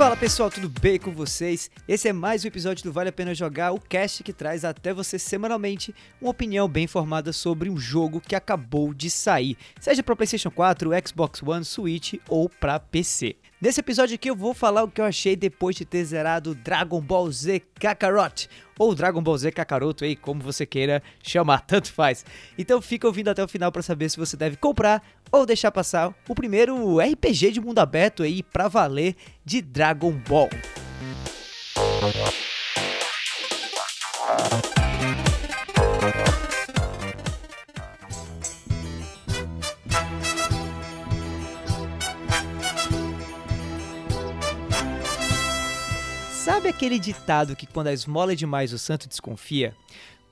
Fala pessoal, tudo bem com vocês? Esse é mais um episódio do Vale a Pena Jogar, o cast que traz até você semanalmente uma opinião bem informada sobre um jogo que acabou de sair, seja para PlayStation 4, Xbox One, Switch ou para PC. Nesse episódio aqui eu vou falar o que eu achei depois de ter zerado Dragon Ball Z Kakarot, ou Dragon Ball Z Kakaroto aí, como você queira chamar, tanto faz. Então fica ouvindo até o final para saber se você deve comprar ou deixar passar o primeiro RPG de mundo aberto aí pra valer de Dragon Ball. Aquele ditado que quando a esmola é demais o santo desconfia?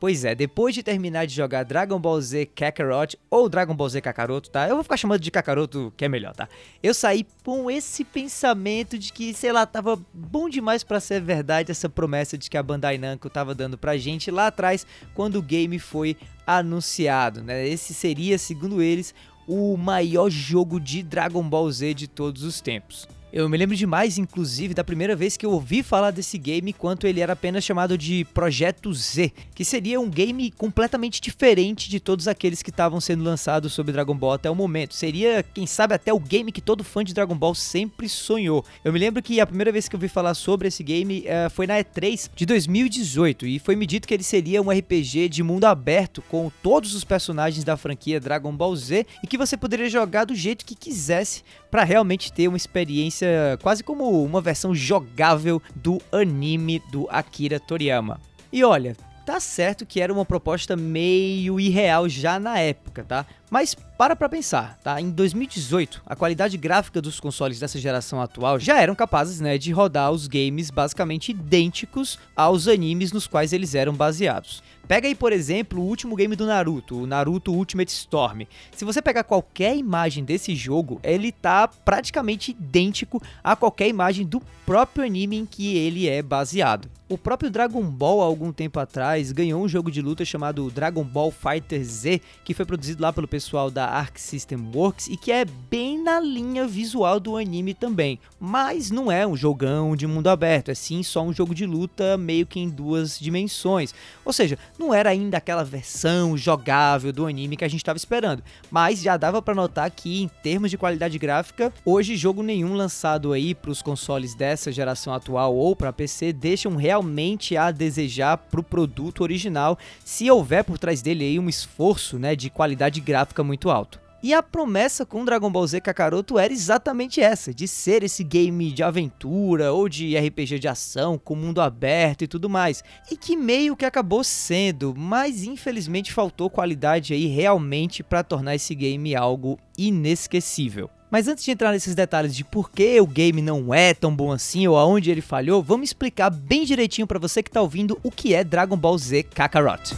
Pois é, depois de terminar de jogar Dragon Ball Z Kakarot ou Dragon Ball Z Kakaroto, tá? Eu vou ficar chamando de Kakaroto, que é melhor, tá? Eu saí com esse pensamento de que, sei lá, tava bom demais para ser verdade essa promessa de que a Bandai Namco tava dando pra gente lá atrás quando o game foi anunciado, né? Esse seria, segundo eles, o maior jogo de Dragon Ball Z de todos os tempos. Eu me lembro demais, inclusive, da primeira vez que eu ouvi falar desse game enquanto ele era apenas chamado de Projeto Z, que seria um game completamente diferente de todos aqueles que estavam sendo lançados sobre Dragon Ball até o momento. Seria, quem sabe, até o game que todo fã de Dragon Ball sempre sonhou. Eu me lembro que a primeira vez que eu ouvi falar sobre esse game uh, foi na E3 de 2018 e foi me dito que ele seria um RPG de mundo aberto com todos os personagens da franquia Dragon Ball Z e que você poderia jogar do jeito que quisesse para realmente ter uma experiência quase como uma versão jogável do anime do Akira Toriyama. E olha, tá certo que era uma proposta meio irreal já na época, tá? Mas para pra pensar, tá? Em 2018, a qualidade gráfica dos consoles dessa geração atual já eram capazes, né, de rodar os games basicamente idênticos aos animes nos quais eles eram baseados. Pega aí, por exemplo, o último game do Naruto, o Naruto Ultimate Storm. Se você pegar qualquer imagem desse jogo, ele tá praticamente idêntico a qualquer imagem do próprio anime em que ele é baseado. O próprio Dragon Ball, há algum tempo atrás, ganhou um jogo de luta chamado Dragon Ball Fighter Z, que foi produzido lá pelo pessoal da Arc System Works e que é bem na linha visual do anime também. Mas não é um jogão de mundo aberto, é sim só um jogo de luta meio que em duas dimensões. Ou seja, não era ainda aquela versão jogável do anime que a gente estava esperando, mas já dava para notar que em termos de qualidade gráfica, hoje jogo nenhum lançado aí para os consoles dessa geração atual ou para PC deixam realmente a desejar para o produto original, se houver por trás dele aí um esforço, né, de qualidade gráfica muito alto. E a promessa com Dragon Ball Z Kakaroto era exatamente essa, de ser esse game de aventura ou de RPG de ação com mundo aberto e tudo mais. E que meio que acabou sendo, mas infelizmente faltou qualidade aí realmente para tornar esse game algo inesquecível. Mas antes de entrar nesses detalhes de por que o game não é tão bom assim ou aonde ele falhou, vamos explicar bem direitinho para você que está ouvindo o que é Dragon Ball Z Kakarot.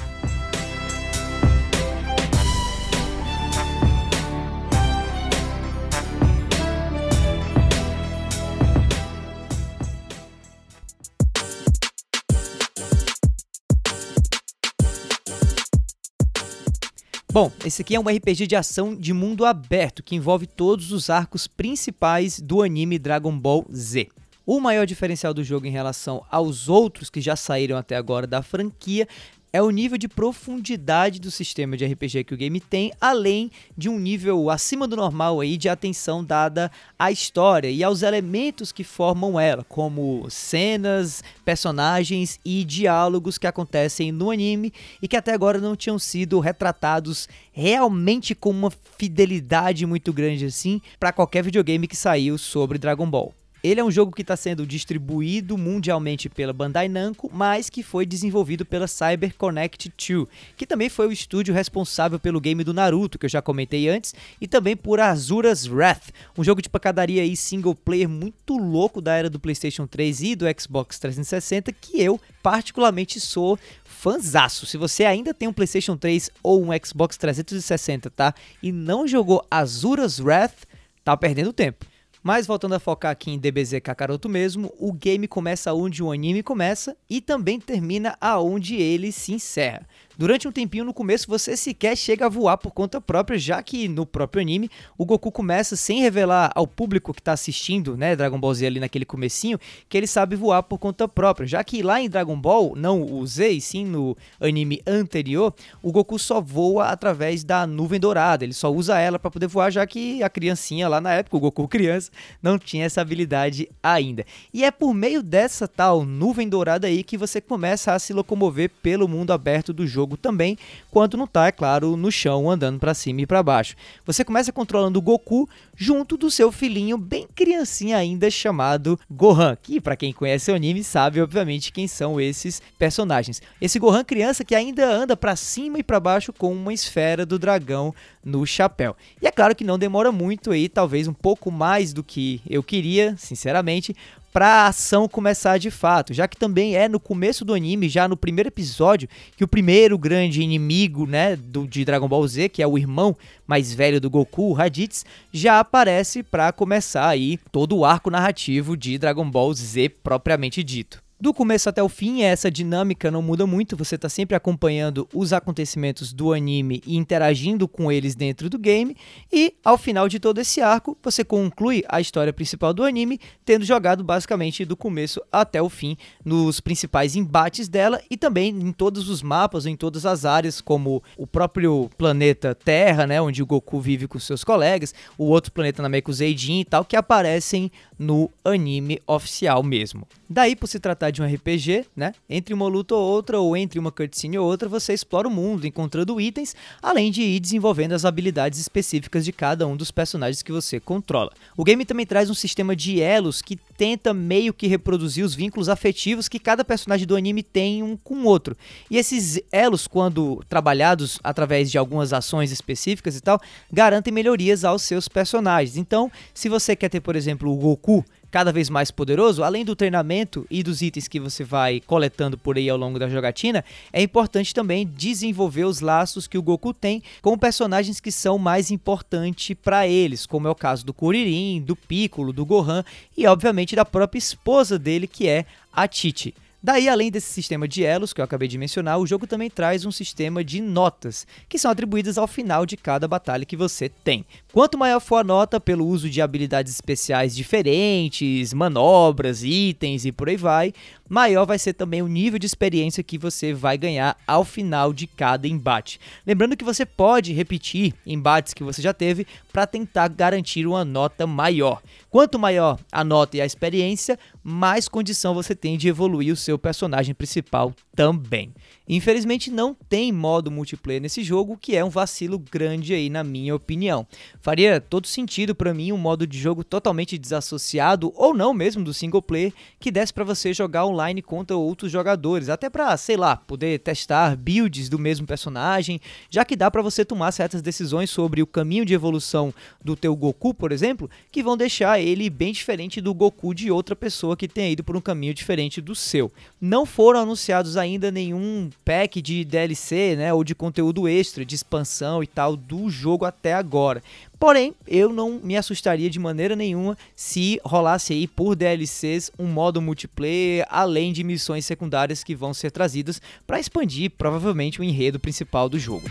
Bom, esse aqui é um RPG de ação de mundo aberto que envolve todos os arcos principais do anime Dragon Ball Z. O maior diferencial do jogo em relação aos outros que já saíram até agora da franquia é o nível de profundidade do sistema de RPG que o game tem, além de um nível acima do normal aí de atenção dada à história e aos elementos que formam ela, como cenas, personagens e diálogos que acontecem no anime e que até agora não tinham sido retratados realmente com uma fidelidade muito grande assim para qualquer videogame que saiu sobre Dragon Ball. Ele é um jogo que está sendo distribuído mundialmente pela Bandai Namco, mas que foi desenvolvido pela Cyber Connect 2, que também foi o estúdio responsável pelo game do Naruto, que eu já comentei antes, e também por Azura's Wrath, um jogo de pancadaria e single player muito louco da era do PlayStation 3 e do Xbox 360, que eu particularmente sou fanzaço. Se você ainda tem um PlayStation 3 ou um Xbox 360, tá? E não jogou Azura's Wrath, tá perdendo tempo. Mas voltando a focar aqui em DBZ Kakaroto mesmo, o game começa onde o anime começa e também termina aonde ele se encerra. Durante um tempinho no começo você sequer chega a voar por conta própria, já que no próprio anime o Goku começa sem revelar ao público que está assistindo, né, Dragon Ball Z ali naquele comecinho, que ele sabe voar por conta própria, já que lá em Dragon Ball, não o Z, e sim no anime anterior, o Goku só voa através da nuvem dourada, ele só usa ela para poder voar, já que a criancinha lá na época, o Goku criança, não tinha essa habilidade ainda. E é por meio dessa tal nuvem dourada aí que você começa a se locomover pelo mundo aberto do jogo também, quando não tá, é claro, no chão andando para cima e para baixo. Você começa controlando o Goku junto do seu filhinho bem criancinha ainda chamado Gohan, que para quem conhece o anime sabe obviamente quem são esses personagens. Esse Gohan criança que ainda anda para cima e para baixo com uma esfera do dragão no chapéu. E é claro que não demora muito aí, talvez um pouco mais do que eu queria, sinceramente, para a ação começar de fato, já que também é no começo do anime, já no primeiro episódio, que o primeiro grande inimigo, né, do, de Dragon Ball Z, que é o irmão mais velho do Goku, o Raditz, já aparece para começar aí todo o arco narrativo de Dragon Ball Z propriamente dito. Do começo até o fim, essa dinâmica não muda muito, você está sempre acompanhando os acontecimentos do anime e interagindo com eles dentro do game, e ao final de todo esse arco, você conclui a história principal do anime, tendo jogado basicamente do começo até o fim nos principais embates dela e também em todos os mapas, em todas as áreas, como o próprio planeta Terra, né, onde o Goku vive com seus colegas, o outro planeta Namekuseidin e tal, que aparecem no anime oficial mesmo. Daí, por se tratar de um RPG, né? Entre uma luta ou outra, ou entre uma cutscene ou outra, você explora o mundo, encontrando itens, além de ir desenvolvendo as habilidades específicas de cada um dos personagens que você controla. O game também traz um sistema de elos que tenta meio que reproduzir os vínculos afetivos que cada personagem do anime tem um com o outro. E esses elos, quando trabalhados através de algumas ações específicas e tal, garantem melhorias aos seus personagens. Então, se você quer ter, por exemplo, o Goku cada vez mais poderoso, além do treinamento e dos itens que você vai coletando por aí ao longo da jogatina, é importante também desenvolver os laços que o Goku tem com personagens que são mais importantes para eles, como é o caso do Kuririn, do Piccolo, do Gohan e obviamente da própria esposa dele que é a Titi. Daí, além desse sistema de elos que eu acabei de mencionar, o jogo também traz um sistema de notas, que são atribuídas ao final de cada batalha que você tem. Quanto maior for a nota pelo uso de habilidades especiais diferentes, manobras, itens e por aí vai, maior vai ser também o nível de experiência que você vai ganhar ao final de cada embate. Lembrando que você pode repetir embates que você já teve para tentar garantir uma nota maior. Quanto maior a nota e a experiência, mais condição você tem de evoluir o seu personagem principal também. Infelizmente não tem modo multiplayer nesse jogo, que é um vacilo grande aí na minha opinião. Faria todo sentido para mim um modo de jogo totalmente desassociado ou não mesmo do single player que desse para você jogar online contra outros jogadores, até para, sei lá, poder testar builds do mesmo personagem, já que dá para você tomar certas decisões sobre o caminho de evolução do teu Goku, por exemplo, que vão deixar ele bem diferente do Goku de outra pessoa que tenha ido por um caminho diferente do seu. Não foram anunciados ainda nenhum pack de DLC, né, ou de conteúdo extra, de expansão e tal do jogo até agora. Porém, eu não me assustaria de maneira nenhuma se rolasse aí por DLCs um modo multiplayer, além de missões secundárias que vão ser trazidas para expandir provavelmente o enredo principal do jogo.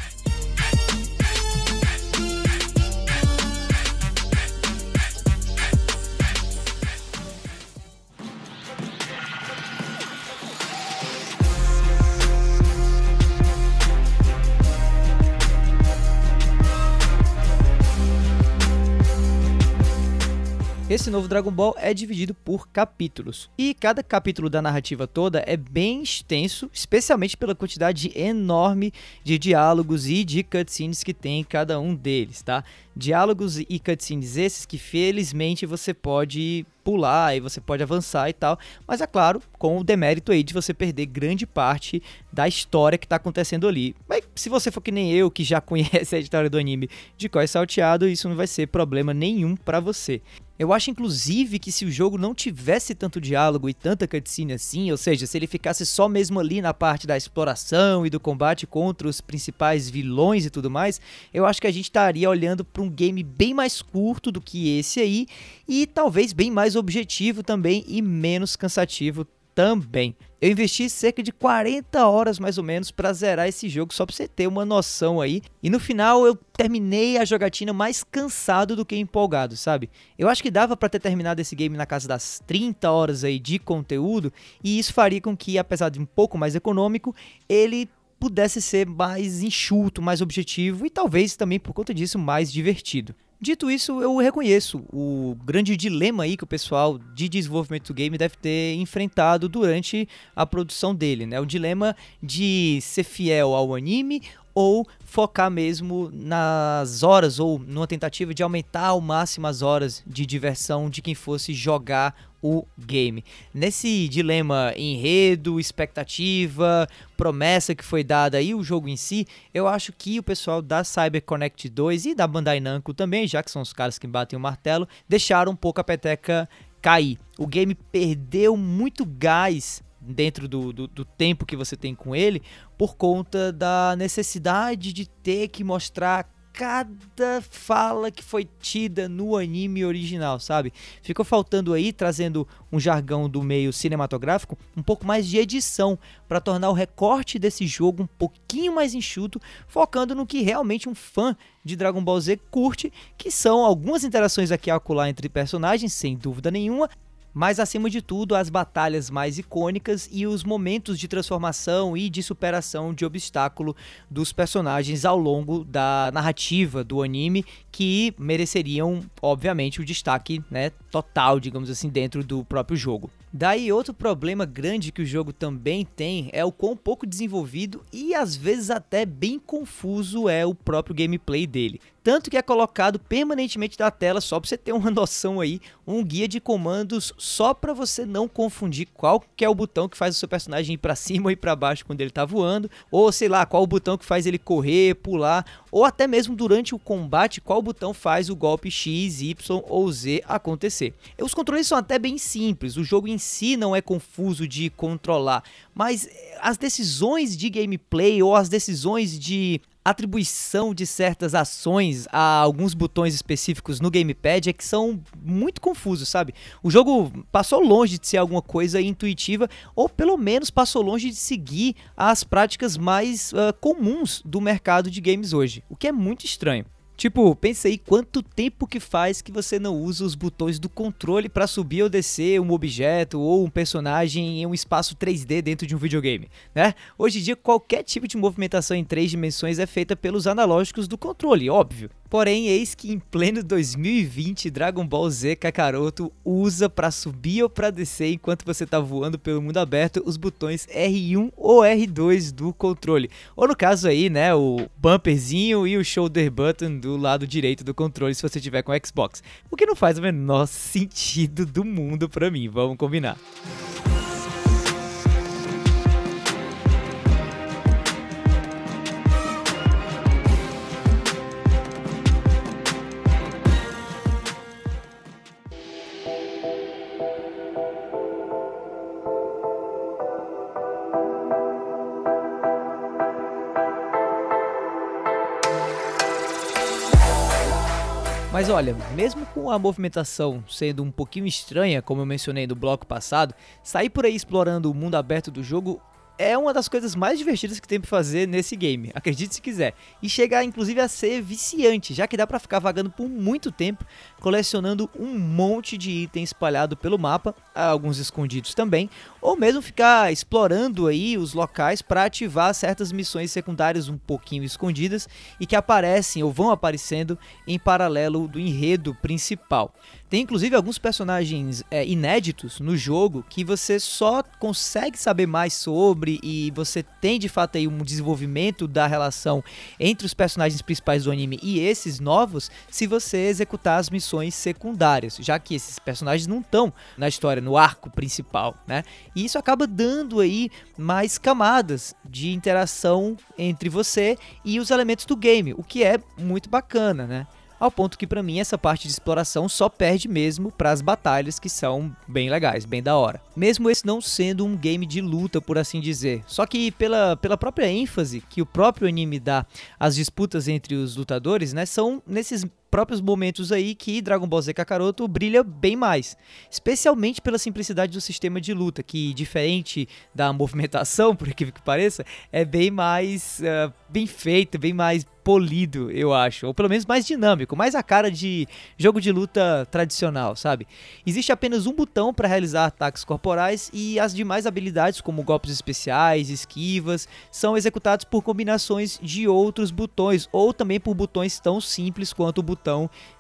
Esse novo Dragon Ball é dividido por capítulos. E cada capítulo da narrativa toda é bem extenso, especialmente pela quantidade enorme de diálogos e de cutscenes que tem em cada um deles, tá? Diálogos e cutscenes esses que felizmente você pode pular e você pode avançar e tal, mas é claro, com o demérito aí de você perder grande parte da história que está acontecendo ali. Mas se você for que nem eu, que já conhece a história do anime de Koi Salteado, isso não vai ser problema nenhum para você. Eu acho, inclusive, que se o jogo não tivesse tanto diálogo e tanta cutscene assim, ou seja, se ele ficasse só mesmo ali na parte da exploração e do combate contra os principais vilões e tudo mais, eu acho que a gente estaria olhando para um game bem mais curto do que esse aí e talvez bem mais objetivo também e menos cansativo também. Eu investi cerca de 40 horas mais ou menos para zerar esse jogo, só pra você ter uma noção aí. E no final eu terminei a jogatina mais cansado do que empolgado, sabe? Eu acho que dava para ter terminado esse game na casa das 30 horas aí de conteúdo, e isso faria com que, apesar de um pouco mais econômico, ele pudesse ser mais enxuto, mais objetivo e talvez também por conta disso mais divertido. Dito isso, eu reconheço o grande dilema aí que o pessoal de desenvolvimento do game deve ter enfrentado durante a produção dele, né? O dilema de ser fiel ao anime ou focar mesmo nas horas ou numa tentativa de aumentar ao máximo as horas de diversão de quem fosse jogar o game. Nesse dilema enredo, expectativa, promessa que foi dada aí o jogo em si, eu acho que o pessoal da CyberConnect 2 e da Bandai Namco também, já que são os caras que batem o martelo, deixaram um pouco a peteca cair. O game perdeu muito gás dentro do, do, do, tempo que você tem com ele, por conta da necessidade de ter que mostrar cada fala que foi tida no anime original, sabe? Ficou faltando aí, trazendo um jargão do meio cinematográfico, um pouco mais de edição para tornar o recorte desse jogo um pouquinho mais enxuto, focando no que realmente um fã de Dragon Ball Z curte, que são algumas interações aqui a acolá entre personagens, sem dúvida nenhuma, mas acima de tudo as batalhas mais icônicas e os momentos de transformação e de superação de obstáculo dos personagens ao longo da narrativa do anime que mereceriam, obviamente, o destaque né, total, digamos assim, dentro do próprio jogo. Daí outro problema grande que o jogo também tem é o quão pouco desenvolvido e às vezes até bem confuso é o próprio gameplay dele. Tanto que é colocado permanentemente na tela, só para você ter uma noção aí, um guia de comandos só para você não confundir qual que é o botão que faz o seu personagem ir para cima ou ir para baixo quando ele tá voando, ou sei lá, qual o botão que faz ele correr, pular, ou até mesmo durante o combate, qual botão faz o golpe X, Y ou Z acontecer. Os controles são até bem simples, o jogo em si não é confuso de controlar, mas eh, as decisões de gameplay ou as decisões de atribuição de certas ações a alguns botões específicos no gamepad é que são muito confusos, sabe? O jogo passou longe de ser alguma coisa intuitiva ou pelo menos passou longe de seguir as práticas mais uh, comuns do mercado de games hoje, o que é muito estranho. Tipo, pensa aí quanto tempo que faz que você não usa os botões do controle para subir ou descer um objeto ou um personagem em um espaço 3D dentro de um videogame, né? Hoje em dia qualquer tipo de movimentação em três dimensões é feita pelos analógicos do controle, óbvio. Porém, eis que em pleno 2020, Dragon Ball Z Kakaroto usa para subir ou para descer enquanto você tá voando pelo mundo aberto os botões R1 ou R2 do controle. Ou no caso aí, né, o bumperzinho e o shoulder button do lado direito do controle se você tiver com Xbox. O que não faz o menor sentido do mundo para mim, vamos combinar. Mas olha, mesmo com a movimentação sendo um pouquinho estranha, como eu mencionei no bloco passado, sair por aí explorando o mundo aberto do jogo é uma das coisas mais divertidas que tem para fazer nesse game, acredite se quiser. E chegar inclusive a ser viciante, já que dá para ficar vagando por muito tempo, colecionando um monte de itens espalhado pelo mapa, alguns escondidos também, ou mesmo ficar explorando aí os locais para ativar certas missões secundárias um pouquinho escondidas e que aparecem ou vão aparecendo em paralelo do enredo principal. Tem inclusive alguns personagens é, inéditos no jogo que você só consegue saber mais sobre e você tem de fato aí um desenvolvimento da relação entre os personagens principais do anime e esses novos se você executar as missões secundárias, já que esses personagens não estão na história, no arco principal, né? E isso acaba dando aí mais camadas de interação entre você e os elementos do game, o que é muito bacana, né? Ao ponto que para mim essa parte de exploração só perde mesmo para as batalhas que são bem legais, bem da hora. Mesmo esse não sendo um game de luta, por assim dizer. Só que pela, pela própria ênfase que o próprio anime dá às disputas entre os lutadores, né, são nesses próprios momentos aí que Dragon Ball Z Kakaroto brilha bem mais, especialmente pela simplicidade do sistema de luta, que diferente da movimentação, por incrível que pareça, é bem mais uh, bem feito, bem mais polido, eu acho, ou pelo menos mais dinâmico, mais a cara de jogo de luta tradicional, sabe? Existe apenas um botão para realizar ataques corporais e as demais habilidades, como golpes especiais, esquivas, são executados por combinações de outros botões ou também por botões tão simples quanto o botão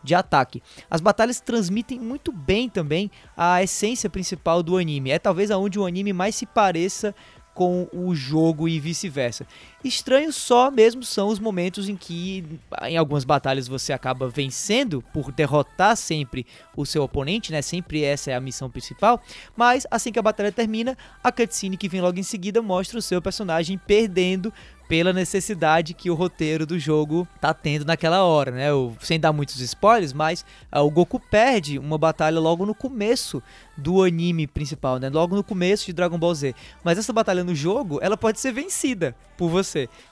de ataque. As batalhas transmitem muito bem também a essência principal do anime. É talvez aonde o anime mais se pareça com o jogo e vice-versa. Estranhos só mesmo são os momentos em que, em algumas batalhas, você acaba vencendo por derrotar sempre o seu oponente, né? Sempre essa é a missão principal. Mas assim que a batalha termina, a cutscene que vem logo em seguida mostra o seu personagem perdendo pela necessidade que o roteiro do jogo tá tendo naquela hora, né? O, sem dar muitos spoilers, mas uh, o Goku perde uma batalha logo no começo do anime principal, né? Logo no começo de Dragon Ball Z. Mas essa batalha no jogo, ela pode ser vencida por você.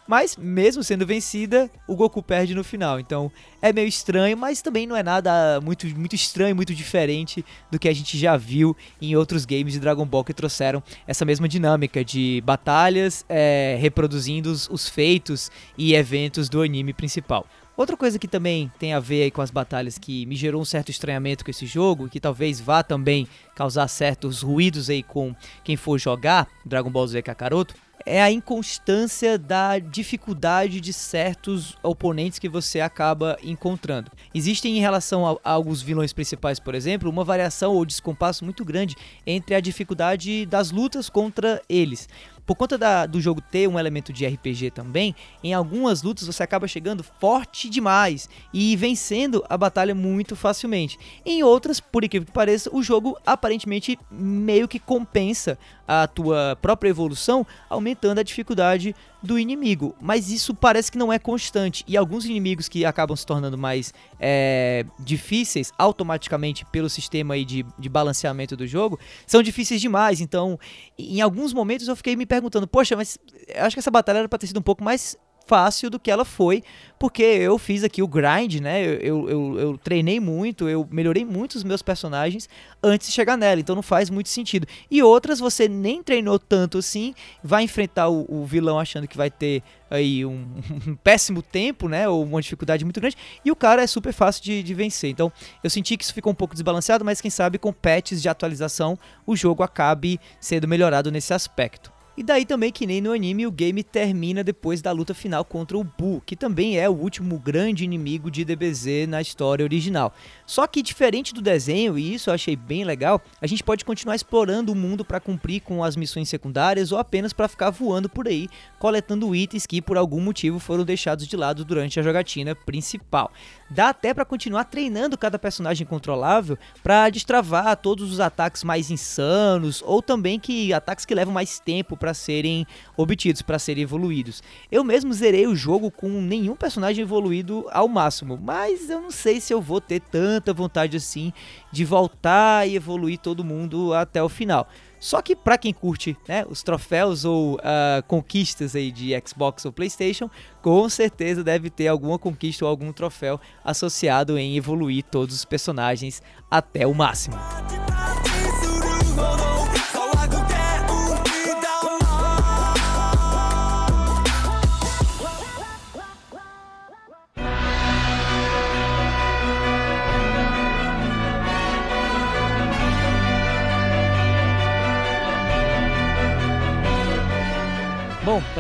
Mas mesmo sendo vencida, o Goku perde no final. Então é meio estranho, mas também não é nada muito, muito estranho, muito diferente do que a gente já viu em outros games de Dragon Ball que trouxeram essa mesma dinâmica de batalhas é, reproduzindo os, os feitos e eventos do anime principal. Outra coisa que também tem a ver com as batalhas que me gerou um certo estranhamento com esse jogo, que talvez vá também causar certos ruídos aí com quem for jogar Dragon Ball Z Kakaroto, é a inconstância da dificuldade de certos oponentes que você acaba encontrando. Existem em relação a, a alguns vilões principais, por exemplo, uma variação ou descompasso muito grande entre a dificuldade das lutas contra eles por conta da, do jogo ter um elemento de RPG também, em algumas lutas você acaba chegando forte demais e vencendo a batalha muito facilmente. Em outras, por incrível que pareça, o jogo aparentemente meio que compensa a tua própria evolução, aumentando a dificuldade do inimigo. Mas isso parece que não é constante. E alguns inimigos que acabam se tornando mais é, difíceis automaticamente pelo sistema aí de, de balanceamento do jogo são difíceis demais. Então, em alguns momentos eu fiquei me perguntando: poxa, mas eu acho que essa batalha era pra ter sido um pouco mais fácil do que ela foi, porque eu fiz aqui o grind, né? Eu, eu, eu, treinei muito, eu melhorei muito os meus personagens antes de chegar nela, então não faz muito sentido. E outras você nem treinou tanto assim, vai enfrentar o, o vilão achando que vai ter aí um, um, péssimo tempo, né? Ou uma dificuldade muito grande, e o cara é super fácil de, de vencer. Então eu senti que isso ficou um pouco desbalanceado, mas quem sabe com patches de atualização o jogo acabe sendo melhorado nesse aspecto. E daí também que nem no anime o game termina depois da luta final contra o Buu, que também é o último grande inimigo de DBZ na história original. Só que diferente do desenho, e isso eu achei bem legal, a gente pode continuar explorando o mundo para cumprir com as missões secundárias ou apenas para ficar voando por aí, coletando itens que por algum motivo foram deixados de lado durante a jogatina principal. Dá até para continuar treinando cada personagem controlável para destravar todos os ataques mais insanos ou também que ataques que levam mais tempo para serem obtidos, para serem evoluídos. Eu mesmo zerei o jogo com nenhum personagem evoluído ao máximo, mas eu não sei se eu vou ter tanta vontade assim de voltar e evoluir todo mundo até o final. Só que para quem curte né, os troféus ou uh, conquistas aí de Xbox ou PlayStation, com certeza deve ter alguma conquista ou algum troféu associado em evoluir todos os personagens até o máximo.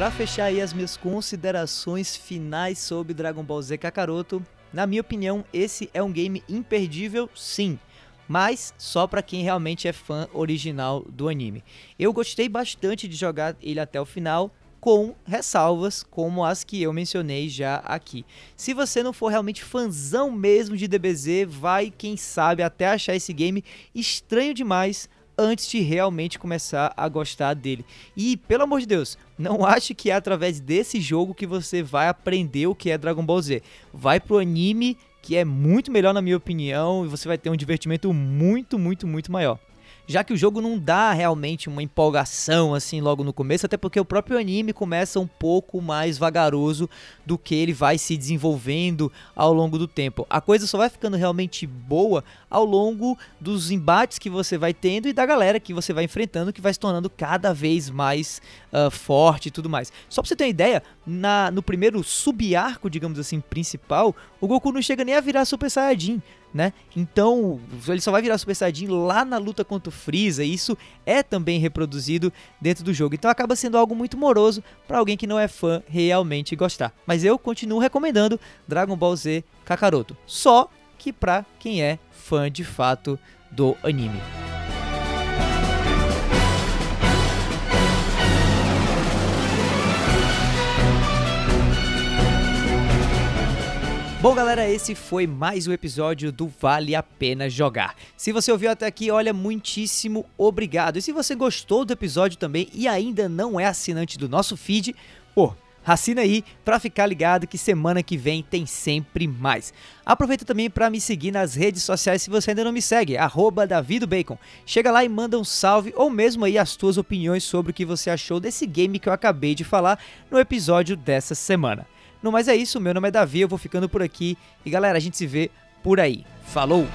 Para fechar aí as minhas considerações finais sobre Dragon Ball Z Kakaroto, na minha opinião, esse é um game imperdível, sim, mas só para quem realmente é fã original do anime. Eu gostei bastante de jogar ele até o final, com ressalvas como as que eu mencionei já aqui. Se você não for realmente fãzão mesmo de DBZ, vai, quem sabe, até achar esse game estranho demais antes de realmente começar a gostar dele. E, pelo amor de Deus, não ache que é através desse jogo que você vai aprender o que é Dragon Ball Z. Vai pro anime, que é muito melhor na minha opinião, e você vai ter um divertimento muito, muito, muito maior. Já que o jogo não dá realmente uma empolgação assim logo no começo, até porque o próprio anime começa um pouco mais vagaroso do que ele vai se desenvolvendo ao longo do tempo. A coisa só vai ficando realmente boa ao longo dos embates que você vai tendo e da galera que você vai enfrentando, que vai se tornando cada vez mais uh, forte e tudo mais. Só pra você ter uma ideia, na, no primeiro sub-arco, digamos assim, principal, o Goku não chega nem a virar Super Saiyajin né? Então, ele só vai virar Super Saiyajin lá na luta contra o Freeza, e isso é também reproduzido dentro do jogo. Então acaba sendo algo muito moroso para alguém que não é fã realmente gostar. Mas eu continuo recomendando Dragon Ball Z Kakaroto, só que para quem é fã de fato do anime. Bom, galera, esse foi mais um episódio do Vale a Pena Jogar. Se você ouviu até aqui, olha, muitíssimo obrigado. E se você gostou do episódio também e ainda não é assinante do nosso feed, pô, assina aí para ficar ligado que semana que vem tem sempre mais. Aproveita também para me seguir nas redes sociais se você ainda não me segue, @davidobacon. Chega lá e manda um salve ou mesmo aí as tuas opiniões sobre o que você achou desse game que eu acabei de falar no episódio dessa semana. No mais é isso, meu nome é Davi, eu vou ficando por aqui e galera, a gente se vê por aí. Falou!